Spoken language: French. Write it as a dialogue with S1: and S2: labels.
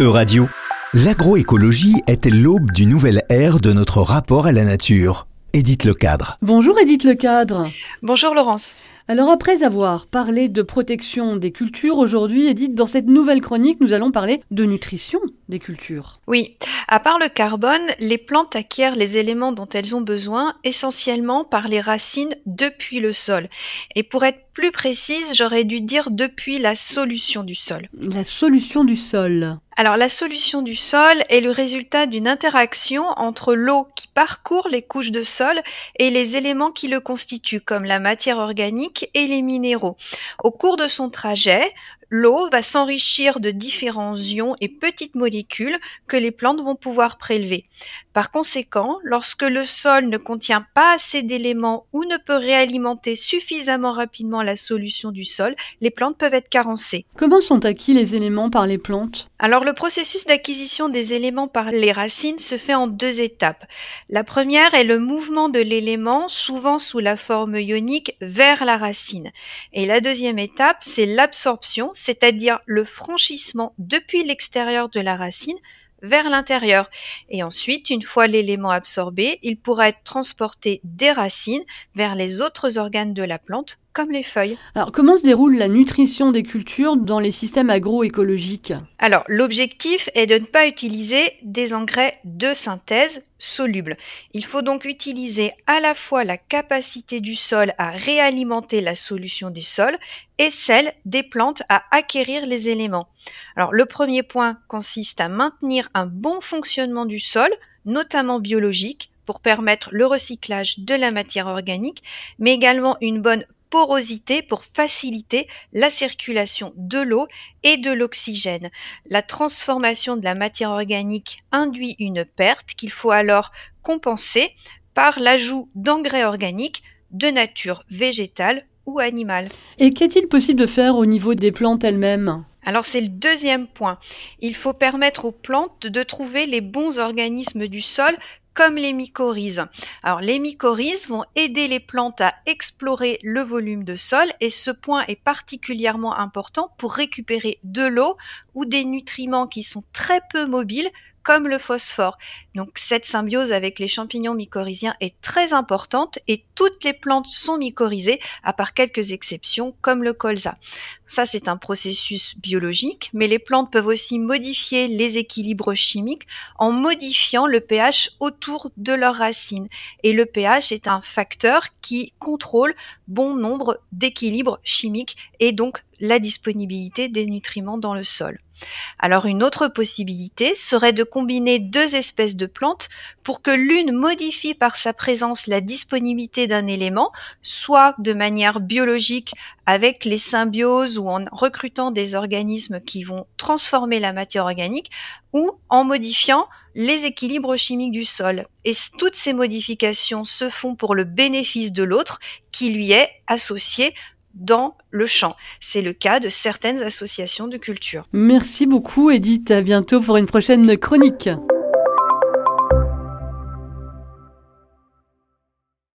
S1: Euradio, l'agroécologie est l'aube d'une nouvelle ère de notre rapport à la nature. Édith Lecadre.
S2: Bonjour Edith Lecadre.
S3: Bonjour Laurence.
S2: Alors après avoir parlé de protection des cultures, aujourd'hui Edith, dans cette nouvelle chronique, nous allons parler de nutrition des cultures.
S3: Oui, à part le carbone, les plantes acquièrent les éléments dont elles ont besoin essentiellement par les racines depuis le sol. Et pour être plus précise, j'aurais dû dire depuis la solution du sol.
S2: La solution du sol.
S3: Alors la solution du sol est le résultat d'une interaction entre l'eau qui parcourt les couches de sol et les éléments qui le constituent, comme la matière organique et les minéraux. Au cours de son trajet, l'eau va s'enrichir de différents ions et petites molécules que les plantes vont pouvoir prélever. Par conséquent, lorsque le sol ne contient pas assez d'éléments ou ne peut réalimenter suffisamment rapidement la solution du sol, les plantes peuvent être carencées.
S2: Comment sont acquis les éléments par les plantes?
S3: Alors le processus d'acquisition des éléments par les racines se fait en deux étapes. La première est le mouvement de l'élément, souvent sous la forme ionique, vers la racine. Et la deuxième étape, c'est l'absorption, c'est-à-dire le franchissement depuis l'extérieur de la racine vers l'intérieur. Et ensuite, une fois l'élément absorbé, il pourra être transporté des racines vers les autres organes de la plante comme les feuilles.
S2: Alors, comment se déroule la nutrition des cultures dans les systèmes agroécologiques
S3: Alors, l'objectif est de ne pas utiliser des engrais de synthèse solubles. Il faut donc utiliser à la fois la capacité du sol à réalimenter la solution du sol et celle des plantes à acquérir les éléments. Alors, le premier point consiste à maintenir un bon fonctionnement du sol, notamment biologique, pour permettre le recyclage de la matière organique, mais également une bonne porosité pour faciliter la circulation de l'eau et de l'oxygène. La transformation de la matière organique induit une perte qu'il faut alors compenser par l'ajout d'engrais organiques de nature végétale ou animale.
S2: Et qu'est-il possible de faire au niveau des plantes elles-mêmes?
S3: Alors c'est le deuxième point. Il faut permettre aux plantes de trouver les bons organismes du sol comme les mycorhizes. Alors les mycorhizes vont aider les plantes à explorer le volume de sol et ce point est particulièrement important pour récupérer de l'eau ou des nutriments qui sont très peu mobiles comme le phosphore. Donc cette symbiose avec les champignons mycorhiziens est très importante et toutes les plantes sont mycorhizées à part quelques exceptions comme le colza. Ça c'est un processus biologique, mais les plantes peuvent aussi modifier les équilibres chimiques en modifiant le pH autour de leurs racines. Et le pH est un facteur qui contrôle bon nombre d'équilibres chimiques et donc la disponibilité des nutriments dans le sol. Alors une autre possibilité serait de combiner deux espèces de plantes pour que l'une modifie par sa présence la disponibilité d'un élément, soit de manière biologique avec les symbioses ou en recrutant des organismes qui vont transformer la matière organique, ou en modifiant les équilibres chimiques du sol. Et toutes ces modifications se font pour le bénéfice de l'autre qui lui est associé dans le champ. C'est le cas de certaines associations de culture.
S2: Merci beaucoup Edith, à bientôt pour une prochaine chronique.